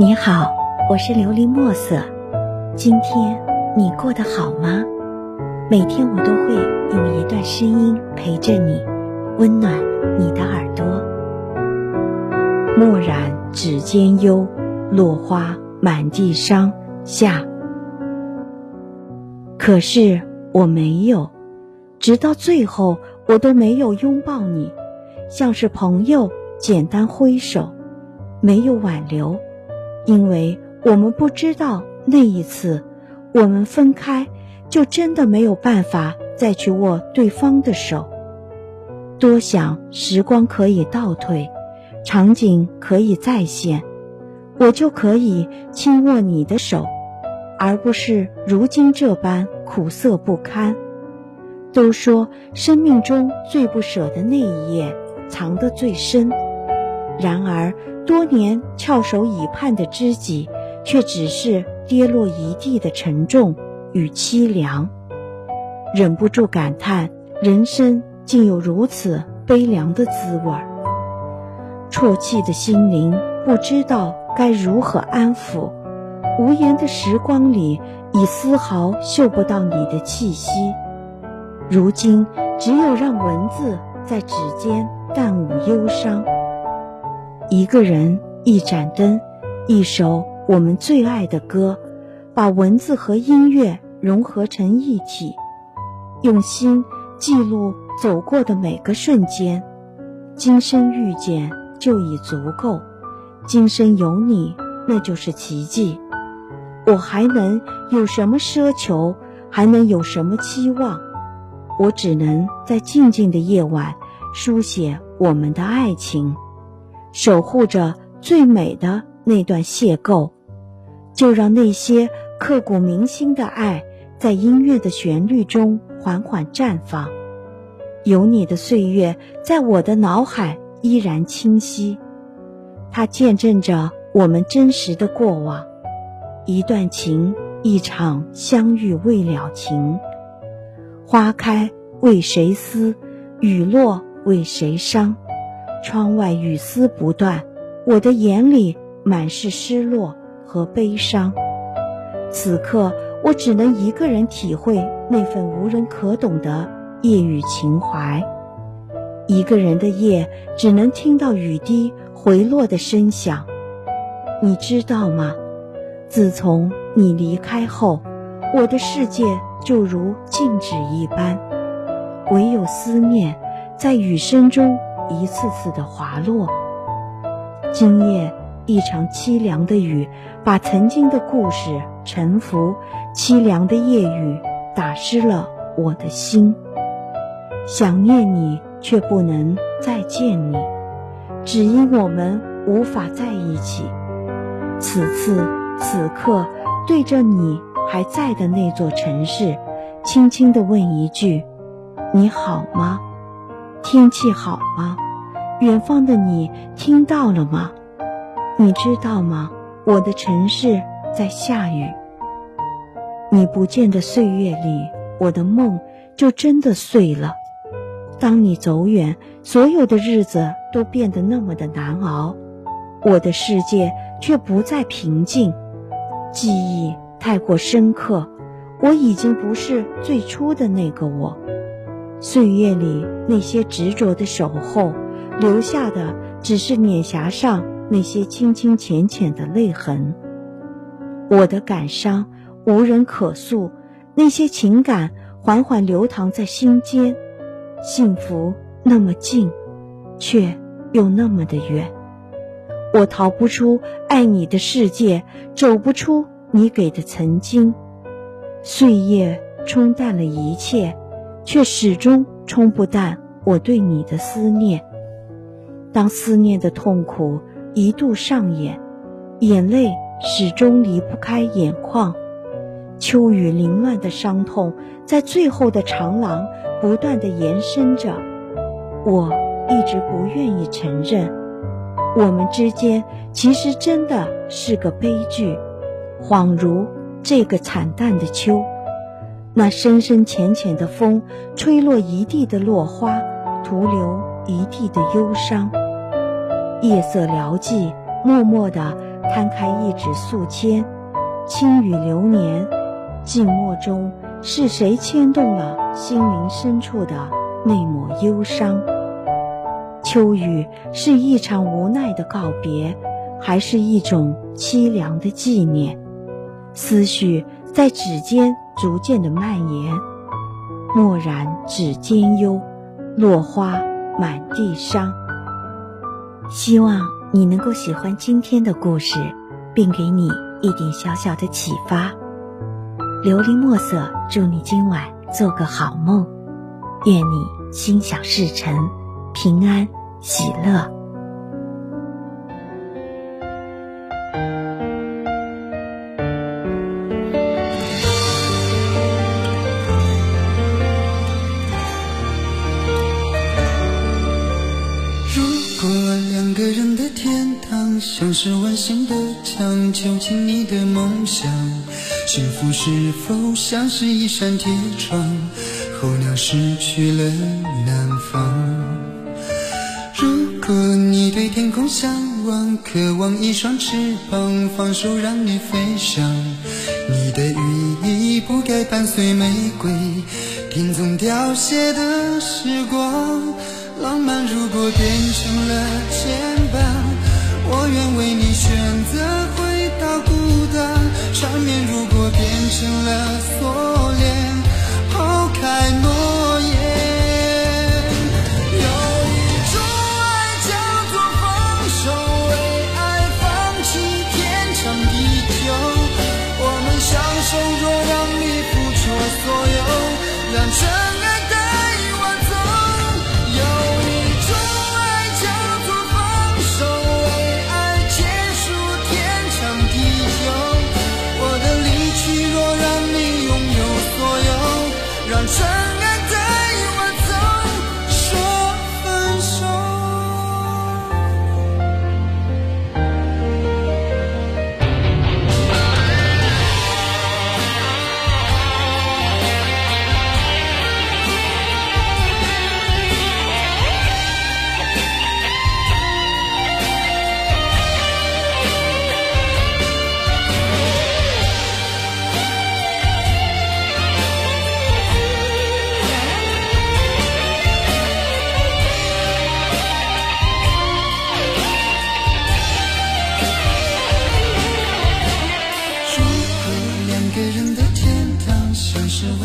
你好，我是琉璃墨色。今天你过得好吗？每天我都会用一段声音陪着你，温暖你的耳朵。墨染指尖幽，落花满地伤。下。可是我没有，直到最后，我都没有拥抱你，像是朋友简单挥手，没有挽留。因为我们不知道那一次，我们分开，就真的没有办法再去握对方的手。多想时光可以倒退，场景可以再现，我就可以轻握你的手，而不是如今这般苦涩不堪。都说生命中最不舍的那一页，藏得最深。然而，多年翘首以盼的知己，却只是跌落一地的沉重与凄凉。忍不住感叹：人生竟有如此悲凉的滋味儿。啜泣的心灵不知道该如何安抚。无言的时光里，已丝毫嗅不到你的气息。如今，只有让文字在指尖淡舞忧伤。一个人，一盏灯，一首我们最爱的歌，把文字和音乐融合成一体，用心记录走过的每个瞬间。今生遇见就已足够，今生有你那就是奇迹。我还能有什么奢求？还能有什么期望？我只能在静静的夜晚，书写我们的爱情。守护着最美的那段邂逅，就让那些刻骨铭心的爱，在音乐的旋律中缓缓绽放。有你的岁月，在我的脑海依然清晰，它见证着我们真实的过往。一段情，一场相遇未了情。花开为谁思？雨落为谁伤？窗外雨丝不断，我的眼里满是失落和悲伤。此刻，我只能一个人体会那份无人可懂的夜雨情怀。一个人的夜，只能听到雨滴回落的声响。你知道吗？自从你离开后，我的世界就如静止一般，唯有思念在雨声中。一次次的滑落。今夜一场凄凉的雨，把曾经的故事沉浮。凄凉的夜雨打湿了我的心。想念你，却不能再见你，只因我们无法在一起。此次此刻，对着你还在的那座城市，轻轻地问一句：你好吗？天气好吗？远方的你听到了吗？你知道吗？我的城市在下雨。你不见的岁月里，我的梦就真的碎了。当你走远，所有的日子都变得那么的难熬，我的世界却不再平静。记忆太过深刻，我已经不是最初的那个我。岁月里那些执着的守候，留下的只是脸颊上那些清清浅浅的泪痕。我的感伤无人可诉，那些情感缓缓流淌在心间。幸福那么近，却又那么的远。我逃不出爱你的世界，走不出你给的曾经。岁月冲淡了一切。却始终冲不淡我对你的思念。当思念的痛苦一度上演，眼泪始终离不开眼眶。秋雨凌乱的伤痛，在最后的长廊不断的延伸着。我一直不愿意承认，我们之间其实真的是个悲剧，恍如这个惨淡的秋。那深深浅浅的风，吹落一地的落花，徒留一地的忧伤。夜色寥寂，默默地摊开一纸素笺，轻语流年，静默中是谁牵动了心灵深处的那抹忧伤？秋雨是一场无奈的告别，还是一种凄凉的纪念？思绪在指尖逐渐的蔓延，蓦然指尖忧，落花满地伤。希望你能够喜欢今天的故事，并给你一点小小的启发。琉璃墨色，祝你今晚做个好梦，愿你心想事成，平安喜乐。个人的天堂像是温馨的墙，囚禁你的梦想。幸福是否像是一扇铁窗，候鸟失去了南方？如果你对天空向往，渴望一双翅膀，放手让你飞翔。你的羽翼不该伴随玫瑰，听从凋谢的时光。浪漫如果变成了牵绊。我愿为你选择回到孤单，缠绵如果变成了锁链，抛开诺言。有一种爱叫做放手，为爱放弃天长地久。我们相守，若让你付出所有，让这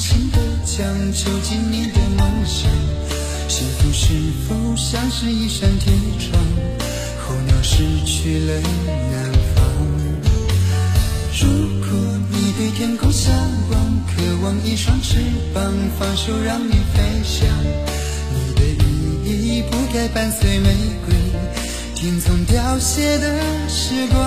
真爱。囚禁你的梦想，幸福是否像是一扇铁窗？候鸟失去了南方。如果你对天空向往，渴望一双翅膀，放手让你飞翔。你的羽翼不该伴随玫瑰，听从凋谢的时光。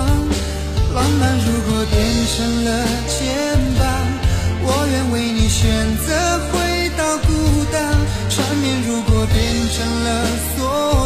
浪漫如果变成了牵绊。我愿为你选择回到孤单，缠绵如果变成了锁。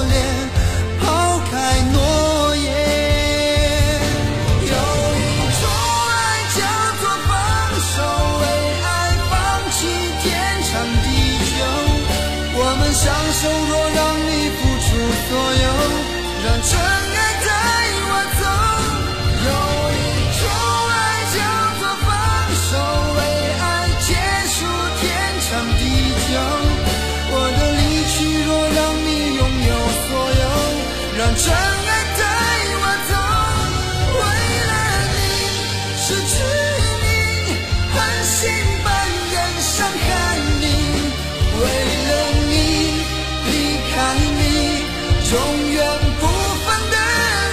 永远不分的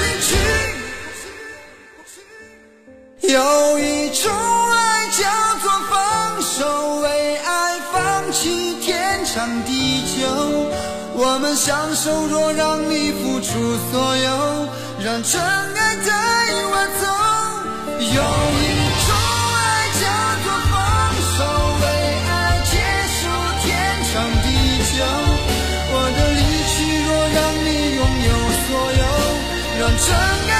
离去有一种爱叫做放手，为爱放弃天长地久。我们相守，若让你付出所有，让真爱带我走。有一真。